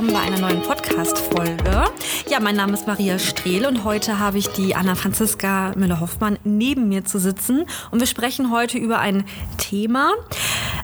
Willkommen bei einer neuen Podcast-Folge. Ja, mein Name ist Maria Strehl und heute habe ich die Anna Franziska Müller-Hoffmann neben mir zu sitzen und wir sprechen heute über ein Thema,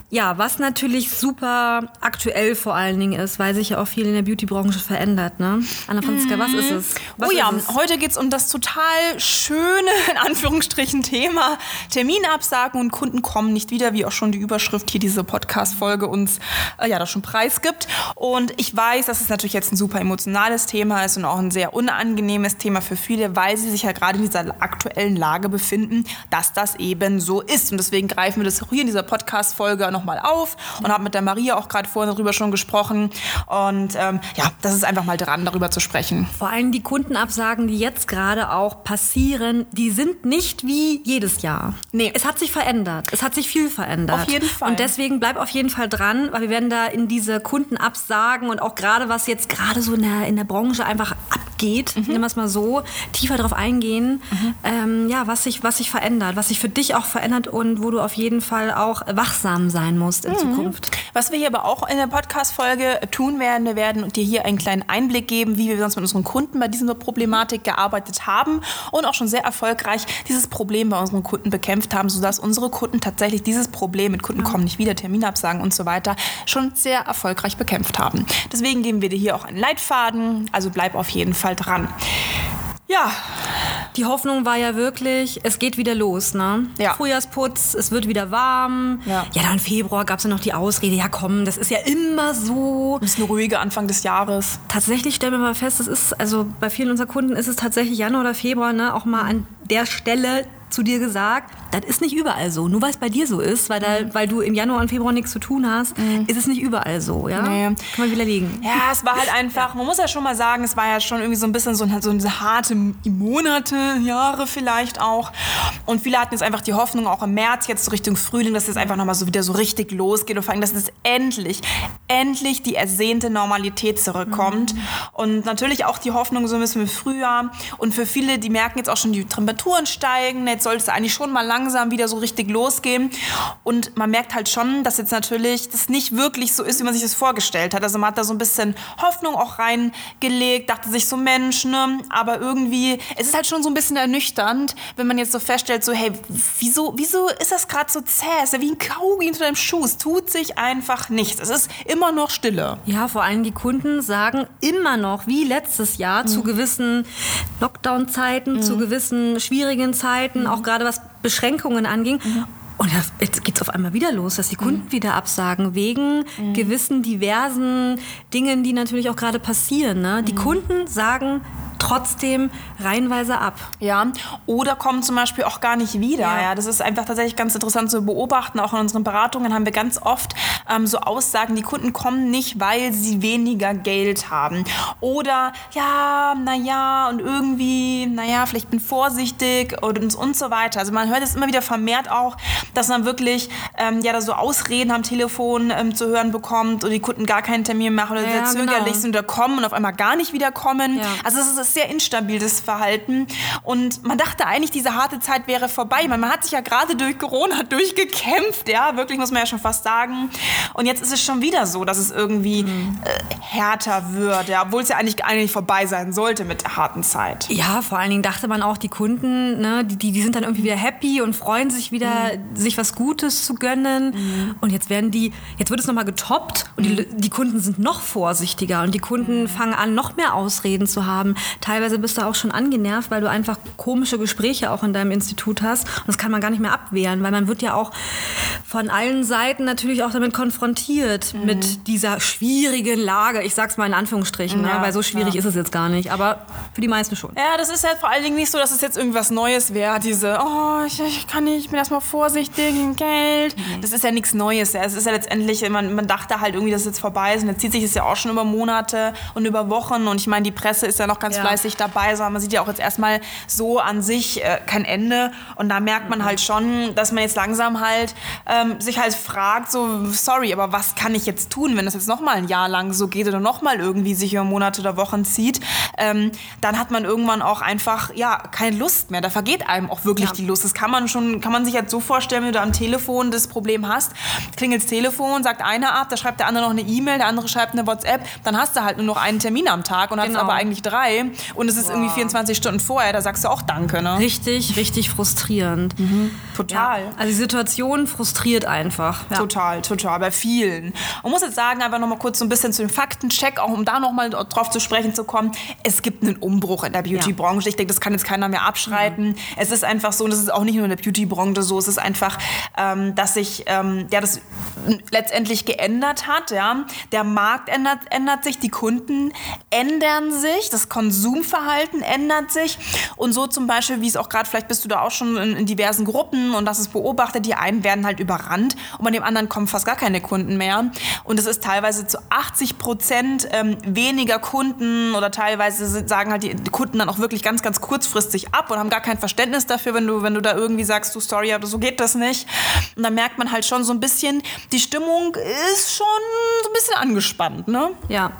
ja, was natürlich super aktuell vor allen Dingen ist, weil sich ja auch viel in der Beauty-Branche verändert. Ne? Anna Franziska, mhm. was ist es? Was oh ja, es? heute geht es um das total schöne, in Anführungsstrichen, Thema Terminabsagen und Kunden kommen nicht wieder, wie auch schon die Überschrift hier diese Podcast-Folge uns äh, ja da schon preisgibt. Und ich weiß, dass es natürlich jetzt ein super emotionales Thema ist und auch ein sehr unangenehmes Thema für viele, weil sie sich ja gerade in dieser aktuellen Lage befinden, dass das eben so ist. Und deswegen greifen wir das hier in dieser Podcast-Folge nochmal auf und habe mit der Maria auch gerade vorhin darüber schon gesprochen. Und ähm, ja, das ist einfach mal dran, darüber zu sprechen. Vor allem die Kundenabsagen, die jetzt gerade auch passieren, die sind nicht wie jedes Jahr. Nee. Es hat sich verändert. Es hat sich viel verändert. Auf jeden Fall. Und deswegen bleib auf jeden Fall dran, weil wir werden da in diese Kundenabsagen und auch gerade was jetzt gerade so in der, in der Branche einfach abgeht, mhm. nehmen wir es mal so, tiefer darauf eingehen, mhm. ähm, ja, was sich, was sich verändert, was sich für dich auch verändert und wo du auf jeden Fall auch wachsam sein sein musst in mhm. Zukunft. Was wir hier aber auch in der Podcast-Folge tun werden, wir werden dir hier einen kleinen Einblick geben, wie wir sonst mit unseren Kunden bei dieser Problematik gearbeitet haben und auch schon sehr erfolgreich dieses Problem bei unseren Kunden bekämpft haben, sodass unsere Kunden tatsächlich dieses Problem mit Kunden kommen nicht wieder, Terminabsagen und so weiter schon sehr erfolgreich bekämpft haben. Deswegen geben wir dir hier auch einen Leitfaden, also bleib auf jeden Fall dran. Ja. Die Hoffnung war ja wirklich, es geht wieder los, ne? Ja. Frühjahrsputz, es wird wieder warm. Ja, ja dann Februar gab es ja noch die Ausrede, ja komm, das ist ja immer so. Das ist eine ruhige Anfang des Jahres. Tatsächlich stellen wir mal fest, es ist, also bei vielen unserer Kunden ist es tatsächlich Januar oder Februar, ne, auch mal an der Stelle zu dir gesagt, das ist nicht überall so. Nur weil es bei dir so ist, weil, da, mhm. weil du im Januar und Februar nichts zu tun hast, mhm. ist es nicht überall so. Ja? Nee. Kann man widerlegen. Ja, es war halt einfach, man muss ja schon mal sagen, es war ja schon irgendwie so ein bisschen so, so eine harte Monate, Jahre vielleicht auch. Und viele hatten jetzt einfach die Hoffnung, auch im März, jetzt so Richtung Frühling, dass es einfach nochmal so wieder so richtig losgeht und vor allem, dass es endlich, endlich die ersehnte Normalität zurückkommt. Mhm. Und natürlich auch die Hoffnung so ein bisschen im Frühjahr. Und für viele, die merken jetzt auch schon, die Temperaturen steigen, jetzt sollte es eigentlich schon mal langsam wieder so richtig losgehen. Und man merkt halt schon, dass jetzt natürlich das nicht wirklich so ist, wie man sich das vorgestellt hat. Also man hat da so ein bisschen Hoffnung auch reingelegt, dachte sich so Mensch, ne? Aber irgendwie, es ist halt schon so ein bisschen ernüchternd, wenn man jetzt so feststellt, so hey, wieso, wieso ist das gerade so zäh? Ist ja wie ein Kaugummi unter deinem Schuh. Es tut sich einfach nichts. Es ist immer noch Stille. Ja, vor allem die Kunden sagen immer noch, wie letztes Jahr, mhm. zu gewissen Lockdown-Zeiten, mhm. zu gewissen schwierigen Zeiten, auch gerade was Beschränkungen anging. Mhm. Und jetzt geht es auf einmal wieder los, dass die Kunden mhm. wieder absagen, wegen mhm. gewissen diversen Dingen, die natürlich auch gerade passieren. Ne? Die mhm. Kunden sagen trotzdem reihenweise ab. Ja, oder kommen zum Beispiel auch gar nicht wieder. Ja. ja. das ist einfach tatsächlich ganz interessant zu beobachten. Auch in unseren Beratungen haben wir ganz oft ähm, so Aussagen, die Kunden kommen nicht, weil sie weniger Geld haben. Oder ja, naja, und irgendwie, naja, vielleicht bin vorsichtig und, und so weiter. Also man hört es immer wieder vermehrt auch, dass man wirklich ähm, ja da so Ausreden am Telefon ähm, zu hören bekommt und die Kunden gar keinen Termin machen oder ja, sehr zögerlich genau. sind oder kommen und auf einmal gar nicht wieder kommen. Ja. Also es ist ist sehr instabil, das Verhalten. Und man dachte eigentlich, diese harte Zeit wäre vorbei. Man, man hat sich ja gerade durch Corona durchgekämpft, ja, wirklich muss man ja schon fast sagen. Und jetzt ist es schon wieder so, dass es irgendwie mhm. äh, härter wird, ja, obwohl es ja eigentlich, eigentlich vorbei sein sollte mit der harten Zeit. Ja, vor allen Dingen dachte man auch, die Kunden, ne, die, die sind dann irgendwie wieder happy und freuen sich wieder, mhm. sich was Gutes zu gönnen. Mhm. Und jetzt werden die, jetzt wird es nochmal getoppt und die, mhm. die Kunden sind noch vorsichtiger und die Kunden mhm. fangen an, noch mehr Ausreden zu haben teilweise bist du auch schon angenervt, weil du einfach komische Gespräche auch in deinem Institut hast. Und das kann man gar nicht mehr abwehren, weil man wird ja auch von allen Seiten natürlich auch damit konfrontiert, mhm. mit dieser schwierigen Lage. Ich sag's mal in Anführungsstrichen, ne? ja, ne? weil so schwierig ja. ist es jetzt gar nicht. Aber für die meisten schon. Ja, das ist halt vor allen Dingen nicht so, dass es jetzt irgendwas Neues wäre. Diese, oh, ich, ich kann nicht, ich bin erstmal vorsichtig, Geld. Mhm. Das ist ja nichts Neues. Ja. Es ist ja letztendlich, man, man dachte halt irgendwie, dass es jetzt vorbei ist. Und jetzt zieht sich es ja auch schon über Monate und über Wochen. Und ich meine, die Presse ist ja noch ganz ja. Fleißig dabei. Also man sieht ja auch jetzt erstmal so an sich äh, kein Ende. Und da merkt man halt schon, dass man jetzt langsam halt ähm, sich halt fragt, so, sorry, aber was kann ich jetzt tun, wenn das jetzt nochmal ein Jahr lang so geht oder nochmal irgendwie sich über Monate oder Wochen zieht, ähm, dann hat man irgendwann auch einfach, ja, keine Lust mehr. Da vergeht einem auch wirklich ja. die Lust. Das kann man schon, kann man sich jetzt so vorstellen, wenn du am Telefon das Problem hast, klingelt das Telefon, sagt einer ab, da schreibt der andere noch eine E-Mail, der andere schreibt eine WhatsApp, dann hast du halt nur noch einen Termin am Tag und genau. hast aber eigentlich drei und es ist wow. irgendwie 24 Stunden vorher, da sagst du auch Danke, ne? Richtig, richtig frustrierend. Mhm. Total. Ja. Also die Situation frustriert einfach. Ja. Total, total, bei vielen. Und muss jetzt sagen, einfach noch mal kurz so ein bisschen zu dem Faktencheck, auch um da noch mal drauf zu sprechen zu kommen. Es gibt einen Umbruch in der Beauty-Branche. Ich denke, das kann jetzt keiner mehr abschreiten. Mhm. Es ist einfach so, und das ist auch nicht nur in der Beauty-Branche so, es ist einfach, ähm, dass sich ähm, ja, das letztendlich geändert hat. Ja? Der Markt ändert, ändert sich, die Kunden ändern sich, das Konsumverhalten ändert sich. Und so zum Beispiel, wie es auch gerade, vielleicht bist du da auch schon in, in diversen Gruppen und das ist beobachtet, die einen werden halt überrannt und bei dem anderen kommen fast gar keine Kunden mehr. Und es ist teilweise zu 80 Prozent ähm, weniger Kunden oder teilweise sagen halt die Kunden dann auch wirklich ganz, ganz kurzfristig ab und haben gar kein Verständnis dafür, wenn du, wenn du da irgendwie sagst, du sorry, aber so geht das nicht. Und dann merkt man halt schon so ein bisschen, die Stimmung ist schon so ein bisschen angespannt, ne? Ja.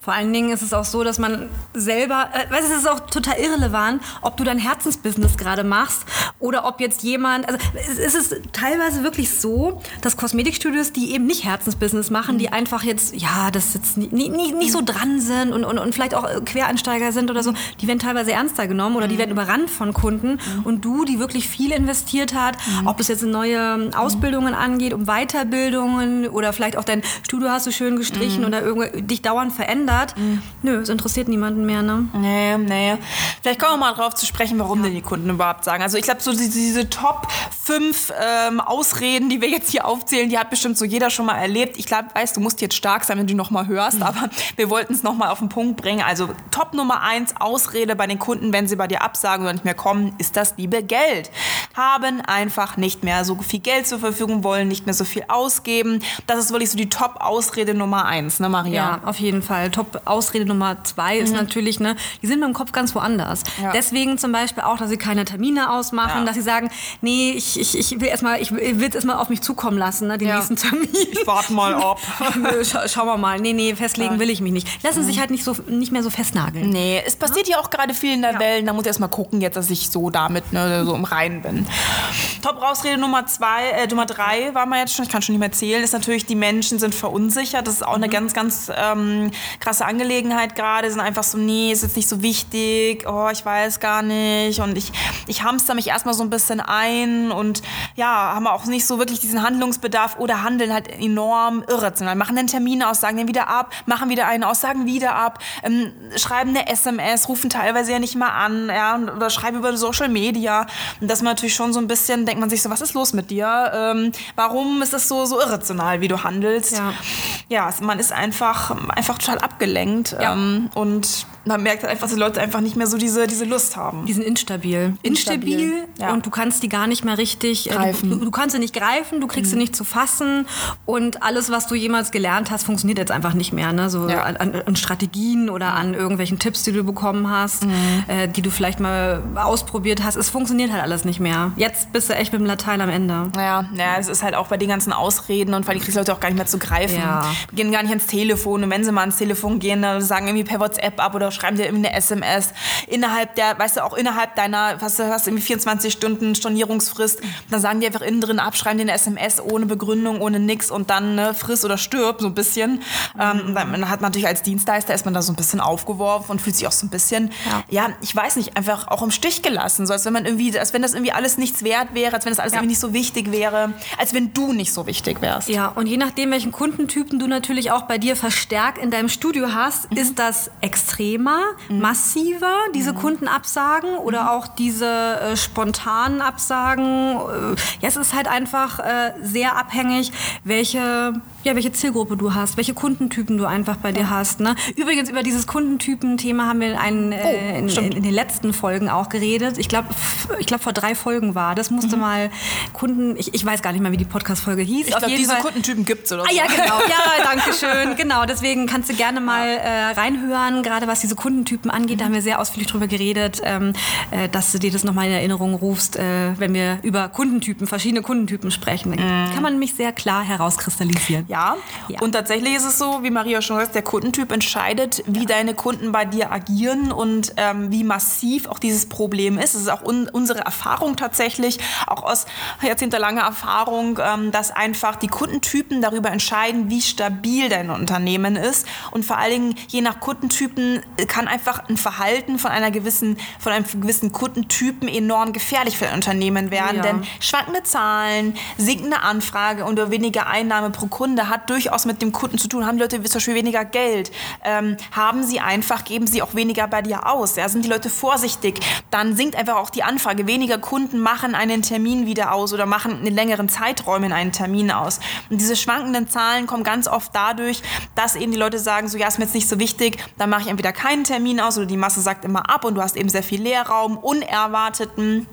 Vor allen Dingen ist es auch so, dass man selber, weißt du, es ist auch total irrelevant, ob du dein Herzensbusiness gerade machst oder ob jetzt jemand, also es ist teilweise wirklich so, dass Kosmetikstudios, die eben nicht Herzensbusiness machen, die einfach jetzt, ja, das jetzt nicht, nicht, nicht so dran sind und, und, und vielleicht auch Quereinsteiger sind oder so, die werden teilweise ernster genommen oder die werden überrannt von Kunden. Und du, die wirklich viel investiert hat, ob es jetzt in neue Ausbildungen angeht, um Weiterbildungen oder vielleicht auch dein Studio hast du schön gestrichen oder dich dauernd verändert. Mhm. Nö, es interessiert niemanden mehr, ne? Nee, nee. Vielleicht kommen wir mal drauf zu sprechen, warum ja. denn die Kunden überhaupt sagen. Also ich glaube, so diese, diese Top 5 ähm, Ausreden, die wir jetzt hier aufzählen, die hat bestimmt so jeder schon mal erlebt. Ich glaube, weißt du, musst jetzt stark sein, wenn du noch mal hörst, mhm. aber wir wollten es noch mal auf den Punkt bringen. Also Top Nummer 1 Ausrede bei den Kunden, wenn sie bei dir absagen oder nicht mehr kommen, ist das liebe Geld. Haben einfach nicht mehr so viel Geld zur Verfügung, wollen nicht mehr so viel ausgeben. Das ist wirklich so die Top-Ausrede Nummer 1, ne Maria? Ja, auf jeden Fall. Top-Ausrede Nummer zwei mhm. ist natürlich, ne, die sind mit dem Kopf ganz woanders. Ja. Deswegen zum Beispiel auch, dass sie keine Termine ausmachen, ja. dass sie sagen, nee, ich, ich, ich will erstmal, ich will es erstmal auf mich zukommen lassen, ne, den ja. nächsten Termin. Ich warte mal ab. Scha schauen wir mal. Nee, nee, festlegen will ich mich nicht. Lassen mhm. sich halt nicht so nicht mehr so festnageln. Nee, es passiert ja auch gerade viel in der Welt. Da muss ich erstmal gucken, jetzt, dass ich so damit ne, so im Reinen bin. Top-Ausrede Nummer zwei, äh, Nummer drei war man jetzt schon, ich kann schon nicht mehr zählen, ist natürlich, die Menschen sind verunsichert. Das ist auch eine mhm. ganz, ganz ähm, krasse Angelegenheit gerade, sind einfach so, nee, ist jetzt nicht so wichtig, oh, ich weiß gar nicht und ich, ich hamster mich erstmal so ein bisschen ein und ja, haben auch nicht so wirklich diesen Handlungsbedarf oder handeln halt enorm irrational, machen dann Termine aus, sagen den wieder ab, machen wieder einen aus, sagen wieder ab, ähm, schreiben eine SMS, rufen teilweise ja nicht mal an, ja, oder schreiben über Social Media und dass man natürlich schon so ein bisschen, denkt man sich so, was ist los mit dir? Ähm, warum ist das so, so irrational, wie du handelst? Ja, ja man ist einfach, einfach total ab abgelenkt. Ja. Ähm, und man merkt halt einfach, dass die Leute einfach nicht mehr so diese, diese Lust haben. Die sind instabil. Instabil, instabil ja. und du kannst die gar nicht mehr richtig äh, greifen. Du, du, kannst sie nicht greifen, du kriegst mhm. sie nicht zu fassen und alles, was du jemals gelernt hast, funktioniert jetzt einfach nicht mehr. Ne? So ja. an, an, Strategien oder an irgendwelchen Tipps, die du bekommen hast, mhm. äh, die du vielleicht mal ausprobiert hast. Es funktioniert halt alles nicht mehr. Jetzt bist du echt mit dem Latein am Ende. Ja, ja, es ist halt auch bei den ganzen Ausreden und weil die kriegst Leute auch gar nicht mehr zu greifen. Ja. Gehen gar nicht ans Telefon und wenn sie mal ans Telefon gehen, dann sagen irgendwie per WhatsApp ab oder schreiben dir eine SMS innerhalb der, weißt du, auch innerhalb deiner, was du hast irgendwie 24 Stunden Stornierungsfrist, dann sagen die einfach innen drin ab, schreiben dir eine SMS ohne Begründung, ohne nix und dann ne, friss oder stirb so ein bisschen. Ähm, mhm. dann hat man natürlich als Dienstleister ist man da so ein bisschen aufgeworfen und fühlt sich auch so ein bisschen, ja, ja ich weiß nicht, einfach auch im Stich gelassen, so als wenn man irgendwie, als wenn das irgendwie alles nichts wert wäre, als wenn das alles ja. irgendwie nicht so wichtig wäre, als wenn du nicht so wichtig wärst. Ja, und je nachdem, welchen Kundentypen du natürlich auch bei dir verstärkt in deinem Studio hast, mhm. ist das extrem Thema, massiver, diese Kundenabsagen oder auch diese äh, spontanen Absagen. Äh, ja, es ist halt einfach äh, sehr abhängig, welche, ja, welche Zielgruppe du hast, welche Kundentypen du einfach bei dir hast. Ne? Übrigens, über dieses Kundentypen-Thema haben wir einen, äh, in, in, in den letzten Folgen auch geredet. Ich glaube, ich glaub, vor drei Folgen war. Das musste mal Kunden, ich, ich weiß gar nicht mal, wie die Podcast-Folge hieß. Ich glaube, diese Fall- Kundentypen gibt's oder so. Ah ja, genau. Ja, danke schön. Genau, deswegen kannst du gerne mal äh, reinhören, gerade was diese Kundentypen angeht. Da haben wir sehr ausführlich drüber geredet, ähm, äh, dass du dir das nochmal in Erinnerung rufst, äh, wenn wir über Kundentypen, verschiedene Kundentypen sprechen. Dann kann man mich sehr klar herauskristallisieren. Ja. Ja. und tatsächlich ist es so, wie Maria schon gesagt, der Kundentyp entscheidet, wie deine Kunden bei dir agieren und ähm, wie massiv auch dieses Problem ist. Es ist auch un unsere Erfahrung tatsächlich, auch aus jahrzehntelanger Erfahrung, ähm, dass einfach die Kundentypen darüber entscheiden, wie stabil dein Unternehmen ist und vor allen Dingen je nach Kundentypen kann einfach ein Verhalten von einer gewissen, von einem gewissen Kundentypen enorm gefährlich für ein Unternehmen werden, Ja. denn schwankende Zahlen, sinkende Anfrage und weniger Einnahme pro Kunde hat durchaus mit dem Kunden zu tun. Haben die Leute zum Beispiel weniger Geld? Ähm, haben sie einfach, geben sie auch weniger bei dir aus? Ja? Sind die Leute vorsichtig? Dann sinkt einfach auch die Anfrage. Weniger Kunden machen einen Termin wieder aus oder machen in längeren Zeiträumen einen Termin aus. Und diese schwankenden Zahlen kommen ganz oft dadurch, dass eben die Leute sagen, so ja, ist mir jetzt nicht so wichtig, dann mache ich entweder keinen Termin aus oder die Masse sagt immer ab und du hast eben sehr viel Leerraum, unerwarteten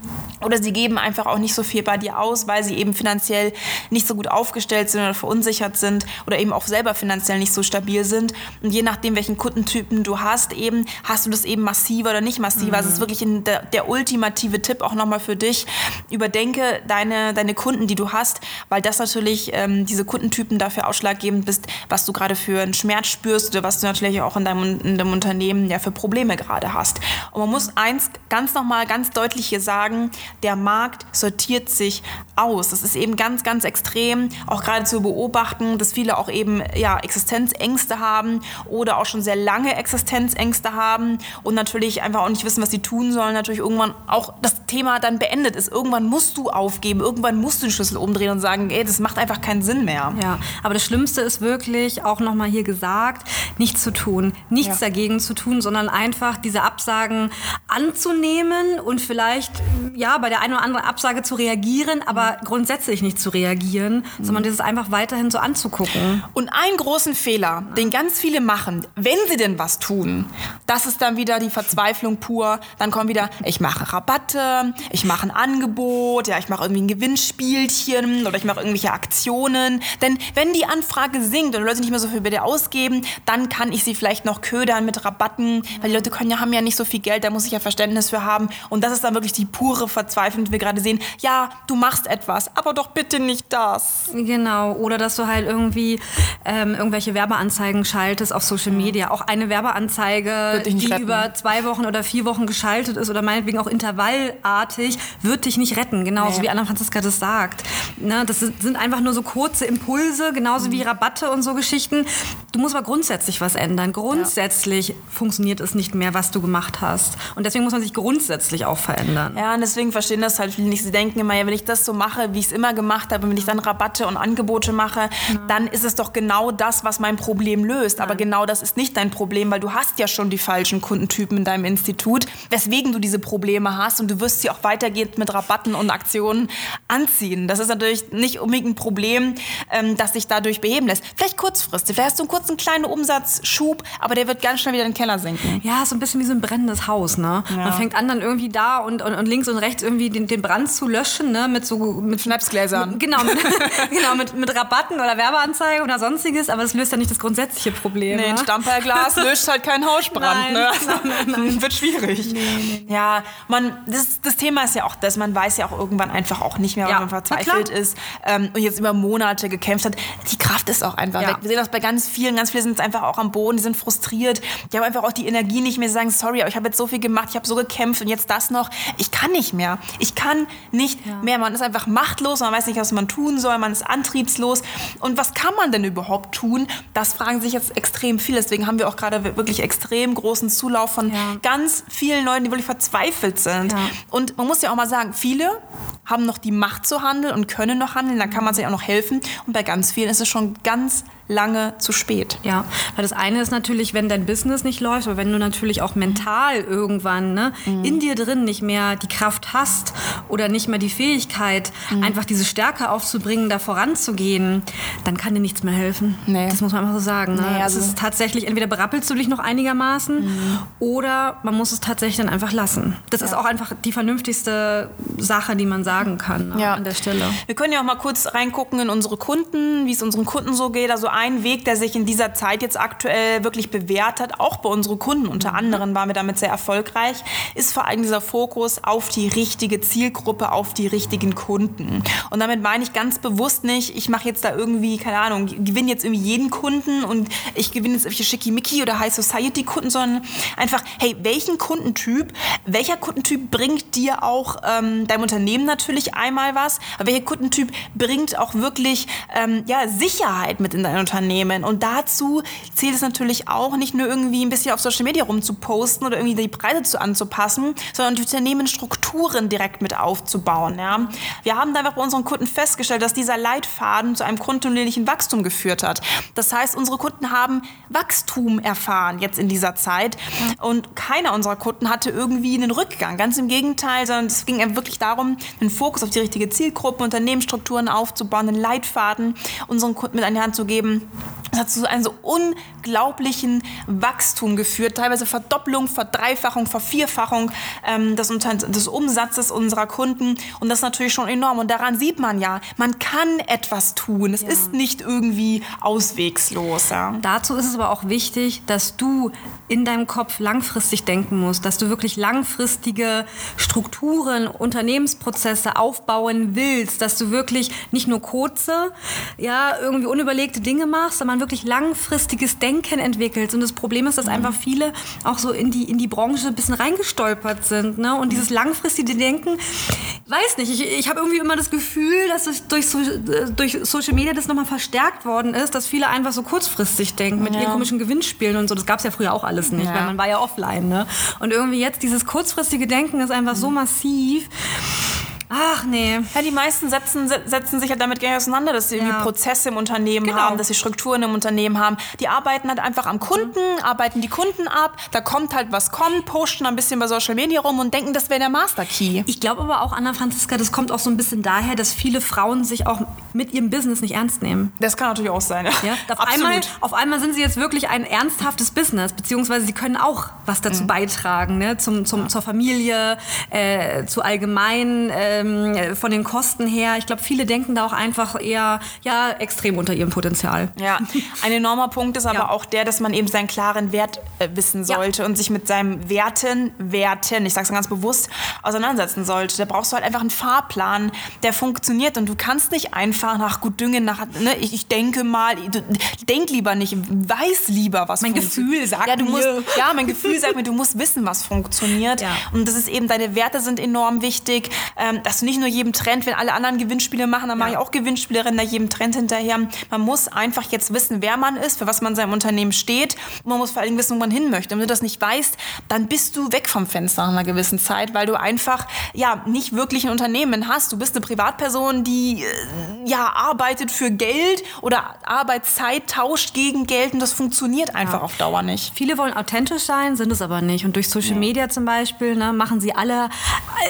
oder sie geben einfach auch nicht so viel bei dir aus, weil sie eben finanziell nicht so gut aufgestellt sind oder verunsichert sind oder eben auch selber finanziell nicht so stabil sind. Und je nachdem, welchen Kundentypen du hast, eben hast du das eben massiver oder nicht massiver. Also es ist wirklich ein, der, der ultimative Tipp auch nochmal für dich. Überdenke deine, deine Kunden, die du hast, weil das natürlich ähm, diese Kundentypen dafür ausschlaggebend bist, was du gerade für einen Schmerz spürst oder was du natürlich auch in deinem, in deinem Unternehmen ja für Probleme gerade hast. Und man muss eins ganz nochmal ganz deutlich hier sagen, der Markt sortiert sich aus. Das ist eben ganz, ganz extrem, auch gerade zu beobachten, dass viele auch eben ja, Existenzängste haben oder auch schon sehr lange Existenzängste haben und natürlich einfach auch nicht wissen, was sie tun sollen. Natürlich irgendwann auch das Thema dann beendet ist. Irgendwann musst du aufgeben, irgendwann musst du den Schlüssel umdrehen und sagen, ey, das macht einfach keinen Sinn mehr. Ja, aber das Schlimmste ist wirklich, auch nochmal hier gesagt, nichts zu tun, nichts Ja. dagegen zu tun, sondern einfach diese Absagen anzunehmen und vielleicht, ja, bei der einen oder anderen Absage zu reagieren, aber grundsätzlich nicht zu reagieren, sondern das einfach weiterhin so anzugucken. Und einen großen Fehler, den ganz viele machen, wenn sie denn was tun, das ist dann wieder die Verzweiflung pur. Dann kommen wieder, ich mache Rabatte, ich mache ein Angebot, ja, ich mache irgendwie ein Gewinnspielchen oder ich mache irgendwelche Aktionen. Denn wenn die Anfrage sinkt und die Leute nicht mehr so viel bei dir ausgeben, dann kann ich sie vielleicht noch ködern mit Rabatten, weil die Leute können ja, haben ja nicht so viel Geld, da muss ich ja Verständnis für haben. Und das ist dann wirklich die pure Verzweiflung, die wir gerade sehen. Ja, du machst etwas, aber doch bitte nicht das. Genau, oder dass du halt irgendwie ähm, irgendwelche Werbeanzeigen schaltest auf Social Media. Auch eine Werbeanzeige, die retten. über zwei Wochen oder vier Wochen geschaltet ist oder meinetwegen auch intervallartig, wird dich nicht retten. Genauso Nee. wie Anna-Franziska das sagt. Ne, das sind einfach nur so kurze Impulse, genauso Mhm. wie Rabatte und so Geschichten. Du musst aber grundsätzlich was ändern. Grundsätzlich funktioniert es nicht mehr, was du gemacht hast. Und deswegen muss man sich grundsätzlich auch verändern. Ja, und deswegen verstehen das halt viele nicht. Sie denken immer, ja, wenn ich das so mache, wie ich es immer gemacht habe, wenn ich dann Rabatte und Angebote mache, dann ist es doch genau das, was mein Problem löst. Aber genau das ist nicht dein Problem, weil du hast ja schon die falschen Kundentypen in deinem Institut, weswegen du diese Probleme hast und du wirst sie auch weitergehend mit Rabatten und Aktionen anziehen. Das ist natürlich nicht unbedingt ein Problem, ähm, das sich dadurch beheben lässt. Vielleicht kurzfristig, vielleicht hast du einen kurzen kleinen Umsatzschub, aber der wird ganz schnell wieder in den Keller sinken. Ja, so ein bisschen wie so ein brennendes Haus, ne? Man fängt an, dann irgendwie da und, und, und links und rechts irgendwie den, den Brand zu löschen, ne? Mit so mit Schnapsgläsern. Mit, genau, mit, genau mit, mit Rabatten oder Werbeanzeigen oder sonstiges, aber das löst ja nicht das grundsätzliche Problem. Nee, ein ne? Stamperglas löscht halt keinen Hausbrand. Nein, ne? nein, nein, Wird schwierig. Ja, man, das, das Thema ist ja auch das, man weiß ja auch irgendwann einfach auch nicht mehr, wenn Ja, man verzweifelt ist ähm, und jetzt über Monate gekämpft hat. Die Kraft ist auch einfach Ja. weg. Wir sehen das bei ganz vielen, ganz viele sind jetzt einfach auch am Boden, die sind frustriert, die haben einfach auch die Energie nicht mehr, sagen, sorry, aber ich habe jetzt so viel gemacht, ich habe so gekämpft und jetzt das noch. Ich kann nicht mehr. Ich kann nicht mehr. Man ist einfach machtlos, man weiß nicht, was man tun soll, man ist antriebslos. Und was kann man denn überhaupt tun? Das fragen sich jetzt extrem viele. Deswegen haben wir auch gerade wirklich extrem großen Zulauf von Ja. ganz vielen Leuten, die wirklich verzweifelt sind. Ja. Und man muss ja auch mal sagen, viele haben noch die Macht zu handeln und können noch handeln, dann kann man sich auch noch helfen. Und bei ganz vielen ist es schon ganz lange zu spät. Ja, weil das eine ist natürlich, wenn dein Business nicht läuft, aber wenn du natürlich auch mental irgendwann ne, mhm. in dir drin nicht mehr die Kraft hast oder nicht mehr die Fähigkeit, mhm. einfach diese Stärke aufzubringen, da voranzugehen, dann kann dir nichts mehr helfen. Nee. Das muss man einfach so sagen. Ne? Nee, also es ist tatsächlich, entweder berappelst du dich noch einigermaßen mhm. oder man muss es tatsächlich dann einfach lassen. Das ja. ist auch einfach die vernünftigste Sache, die man sagen kann ne, ja. an der Stelle. Wir können ja auch mal kurz reingucken in unsere Kunden, wie es unseren Kunden so geht. Also ein Weg, der sich in dieser Zeit jetzt aktuell wirklich bewährt hat, auch bei unseren Kunden unter anderem waren wir damit sehr erfolgreich, ist vor allem dieser Fokus auf die richtige Zielgruppe, auf die richtigen Kunden. Und damit meine ich ganz bewusst nicht, ich mache jetzt da irgendwie, keine Ahnung, gewinne jetzt irgendwie jeden Kunden und ich gewinne jetzt irgendwelche Schickimicki oder High Society Kunden, sondern einfach, hey, welchen Kundentyp, welcher Kundentyp bringt dir auch ähm, deinem Unternehmen natürlich einmal was, aber welcher Kundentyp bringt auch wirklich ähm, ja, Sicherheit mit in dein Unternehmen. Und dazu zählt es natürlich auch, nicht nur irgendwie ein bisschen auf Social Media rumzuposten oder irgendwie die Preise zu anzupassen, sondern die Unternehmensstrukturen direkt mit aufzubauen. Ja. Wir haben da einfach bei unseren Kunden festgestellt, dass dieser Leitfaden zu einem kontinuierlichen Wachstum geführt hat. Das heißt, unsere Kunden haben Wachstum erfahren jetzt in dieser Zeit und keiner unserer Kunden hatte irgendwie einen Rückgang. Ganz im Gegenteil, sondern es ging wirklich darum, einen Fokus auf die richtige Zielgruppe, Unternehmensstrukturen aufzubauen, einen Leitfaden unseren Kunden mit an die Hand zu geben. Um, Das hat zu einem so unglaublichen Wachstum geführt, teilweise Verdopplung, Verdreifachung, Vervierfachung ähm, des, des Umsatzes unserer Kunden. Und das ist natürlich schon enorm. Und daran sieht man ja, man kann etwas tun. Es ja. ist nicht irgendwie auswegslos. Ja. Dazu ist es aber auch wichtig, dass du in deinem Kopf langfristig denken musst, dass du wirklich langfristige Strukturen, Unternehmensprozesse aufbauen willst, dass du wirklich nicht nur kurze, ja, irgendwie unüberlegte Dinge machst, sondern wirklich langfristiges Denken entwickelst. Und das Problem ist, dass einfach viele auch so in die, in die Branche ein bisschen reingestolpert sind. Ne? Und dieses langfristige Denken, weiß nicht, ich, ich habe irgendwie immer das Gefühl, dass es durch, so, durch Social Media das nochmal verstärkt worden ist, dass viele einfach so kurzfristig denken mit ja. ihren komischen Gewinnspielen und so. Das gab es ja früher auch alles nicht, ja. weil man war ja offline. Ne? Und irgendwie jetzt dieses kurzfristige Denken ist einfach so massiv. Ach nee. Ja, die meisten setzen, setzen sich halt damit nicht auseinander, dass sie ja. irgendwie Prozesse im Unternehmen genau. haben, dass sie Strukturen im Unternehmen haben. Die arbeiten halt einfach am Kunden, mhm. arbeiten die Kunden ab, da kommt halt was kommt, posten ein bisschen bei Social Media rum und denken, das wäre der Master Key. Ich glaube aber auch, Anna Franziska, das kommt auch so ein bisschen daher, dass viele Frauen sich auch mit ihrem Business nicht ernst nehmen. Das kann natürlich auch sein. Ja? ja auf, einmal, auf einmal sind sie jetzt wirklich ein ernsthaftes Business, beziehungsweise sie können auch was dazu mhm. beitragen, ne? zum, zum, zur Familie, äh, zu allgemein. Äh, ähm, von den Kosten her. Ich glaube, viele denken da auch einfach eher ja, extrem unter ihrem Potenzial. Ja, ein enormer Punkt ist aber ja. auch der, dass man eben seinen klaren Wert äh, wissen sollte ja. und sich mit seinem Werten, Werten, ich sage es ganz bewusst, auseinandersetzen sollte. Da brauchst du halt einfach einen Fahrplan, der funktioniert und du kannst nicht einfach nach gut Düngen, nach, ne, ich, ich denke mal, du, denk lieber nicht, weiß lieber, was Mein Gefühl sagt ja, du mir. Musst, ja, mein Gefühl sagt mir, du musst wissen, was funktioniert. Ja. Und das ist eben, deine Werte sind enorm wichtig, ähm, dass du nicht nur jedem Trend, wenn alle anderen Gewinnspiele machen, dann ja. mache ich auch Gewinnspiele, renne da jedem Trend hinterher. Man muss einfach jetzt wissen, wer man ist, für was man seinem Unternehmen steht. Und man muss vor allem wissen, wo man hin möchte. Und wenn du das nicht weißt, dann bist du weg vom Fenster nach einer gewissen Zeit, weil du einfach ja nicht wirklich ein Unternehmen hast. Du bist eine Privatperson, die äh, ja arbeitet für Geld oder Arbeitszeit tauscht gegen Geld und das funktioniert einfach ja. auf Dauer nicht. Viele wollen authentisch sein, sind es aber nicht. Und durch Social ja. Media zum Beispiel ne, machen sie alle, äh,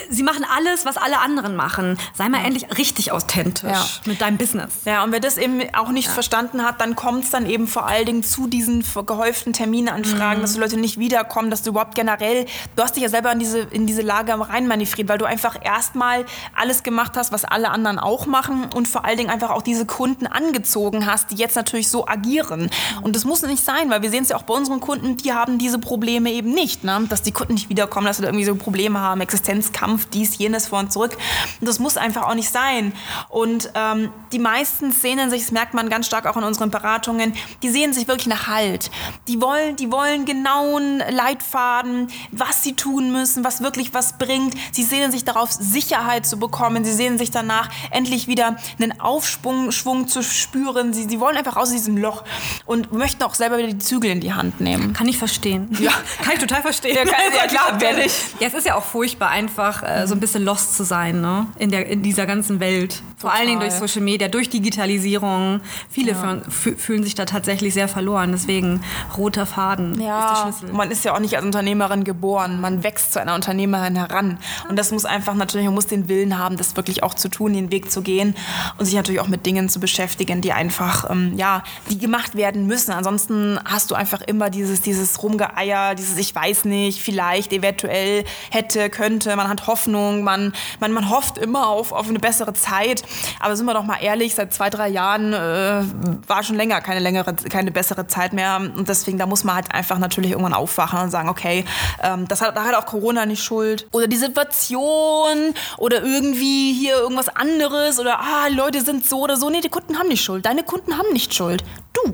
sie machen alles, was alle anderen anderen machen. Sei mal endlich richtig authentisch ja. mit deinem Business. Ja, und wer das eben auch nicht ja. verstanden hat, dann kommt es dann eben vor allen Dingen zu diesen gehäuften Terminanfragen, mhm. dass die Leute nicht wiederkommen, dass du überhaupt generell, du hast dich ja selber in diese, in diese Lage reinmanövriert, weil du einfach erstmal alles gemacht hast, was alle anderen auch machen und vor allen Dingen einfach auch diese Kunden angezogen hast, die jetzt natürlich so agieren. Mhm. Und das muss nicht sein, weil wir sehen es ja auch bei unseren Kunden, die haben diese Probleme eben nicht, ne? dass die Kunden nicht wiederkommen, dass sie da irgendwie so Probleme haben, Existenzkampf, dies, jenes vor und zurück. Das muss einfach auch nicht sein. Und ähm, die meisten sehnen sich, das merkt man ganz stark auch in unseren Beratungen, die sehen sich wirklich nach Halt. Die wollen, die wollen genauen Leitfaden, was sie tun müssen, was wirklich was bringt. Sie sehnen sich darauf, Sicherheit zu bekommen. Sie sehnen sich danach, endlich wieder einen Aufschwung Schwung zu spüren. Sie, sie wollen einfach aus diesem Loch und möchten auch selber wieder die Zügel in die Hand nehmen. Kann ich verstehen. Ja. kann ich total verstehen. Ja, kann, ja klar, wer nicht. Ja, es ist ja auch furchtbar, einfach äh, so ein bisschen lost zu sein, ne? In, der, in dieser ganzen Welt. Vor allen Dingen durch Social Media, durch Digitalisierung. Viele ja. fühlen sich da tatsächlich sehr verloren. Deswegen roter Faden ja, ist der Schlüssel. Man ist ja auch nicht als Unternehmerin geboren. Man wächst zu einer Unternehmerin heran. Und das muss einfach natürlich, man muss den Willen haben, das wirklich auch zu tun, den Weg zu gehen und sich natürlich auch mit Dingen zu beschäftigen, die einfach, ähm, ja, die gemacht werden müssen. Ansonsten hast du einfach immer dieses, dieses Rumgeeier, dieses Ich weiß nicht, vielleicht, eventuell, hätte, könnte. Man hat Hoffnung, man, man, man hofft immer auf, auf eine bessere Zeit. Aber sind wir doch mal ehrlich, seit zwei, drei Jahren äh, war schon länger keine längere, keine bessere Zeit mehr. Und deswegen, da muss man halt einfach natürlich irgendwann aufwachen und sagen, okay, ähm, das hat, da hat auch Corona nicht Schuld. Oder die Situation oder irgendwie hier irgendwas anderes oder ah, Leute sind so oder so. Nee, die Kunden haben nicht Schuld. Deine Kunden haben nicht Schuld. Du.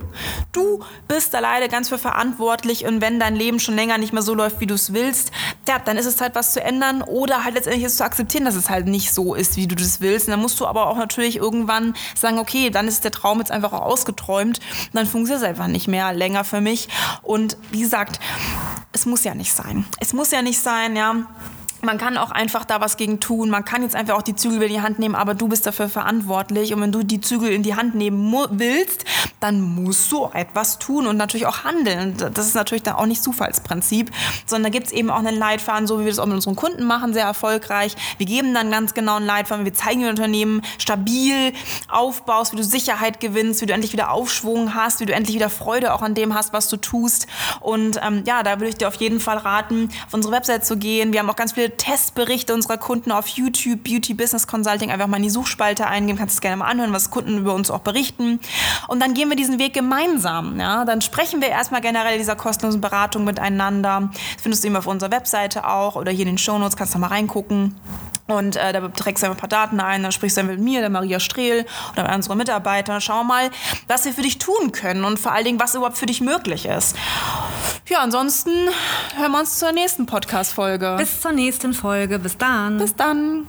Du bist da leider ganz für verantwortlich und wenn dein Leben schon länger nicht mehr so läuft, wie du es willst, ja, dann ist es halt was zu ändern oder halt letztendlich ist zu akzeptieren, dass es halt nicht so ist, wie du das willst. Und dann musst du aber auch natürlich irgendwann sagen, okay, dann ist der Traum jetzt einfach auch ausgeträumt dann funktioniert es einfach nicht mehr länger für mich. Und wie gesagt, es muss ja nicht sein. Es muss ja nicht sein, ja. Man kann auch einfach da was gegen tun. Man kann jetzt einfach auch die Zügel in die Hand nehmen, aber du bist dafür verantwortlich. Und wenn du die Zügel in die Hand nehmen willst, dann musst du etwas tun und natürlich auch handeln. Das ist natürlich dann auch nicht Zufallsprinzip, sondern da gibt es eben auch einen Leitfaden, so wie wir das auch mit unseren Kunden machen, sehr erfolgreich. Wir geben dann ganz genau einen Leitfaden. Wir zeigen den Unternehmen stabil aufbaust, wie du Sicherheit gewinnst, wie du endlich wieder Aufschwung hast, wie du endlich wieder Freude auch an dem hast, was du tust. Und ähm, ja, da würde ich dir auf jeden Fall raten, auf unsere Website zu gehen. Wir haben auch ganz viele Testberichte unserer Kunden auf YouTube, Beauty Business Consulting, einfach mal in die Suchspalte eingeben, kannst es gerne mal anhören, was Kunden über uns auch berichten. Und dann gehen wir diesen Weg gemeinsam. Ja? Dann sprechen wir erstmal generell dieser kostenlosen Beratung miteinander. Das findest du immer auf unserer Webseite auch oder hier in den Shownotes, kannst du mal reingucken. Und äh, da trägst du ein paar Daten ein, dann sprichst du mit mir, der Maria Strehl oder mit unseren Mitarbeitern. Schau mal, was wir für dich tun können und vor allen Dingen, was überhaupt für dich möglich ist. Ja, ansonsten hören wir uns zur nächsten Podcast-Folge. Bis zur nächsten Folge. Bis dann. Bis dann.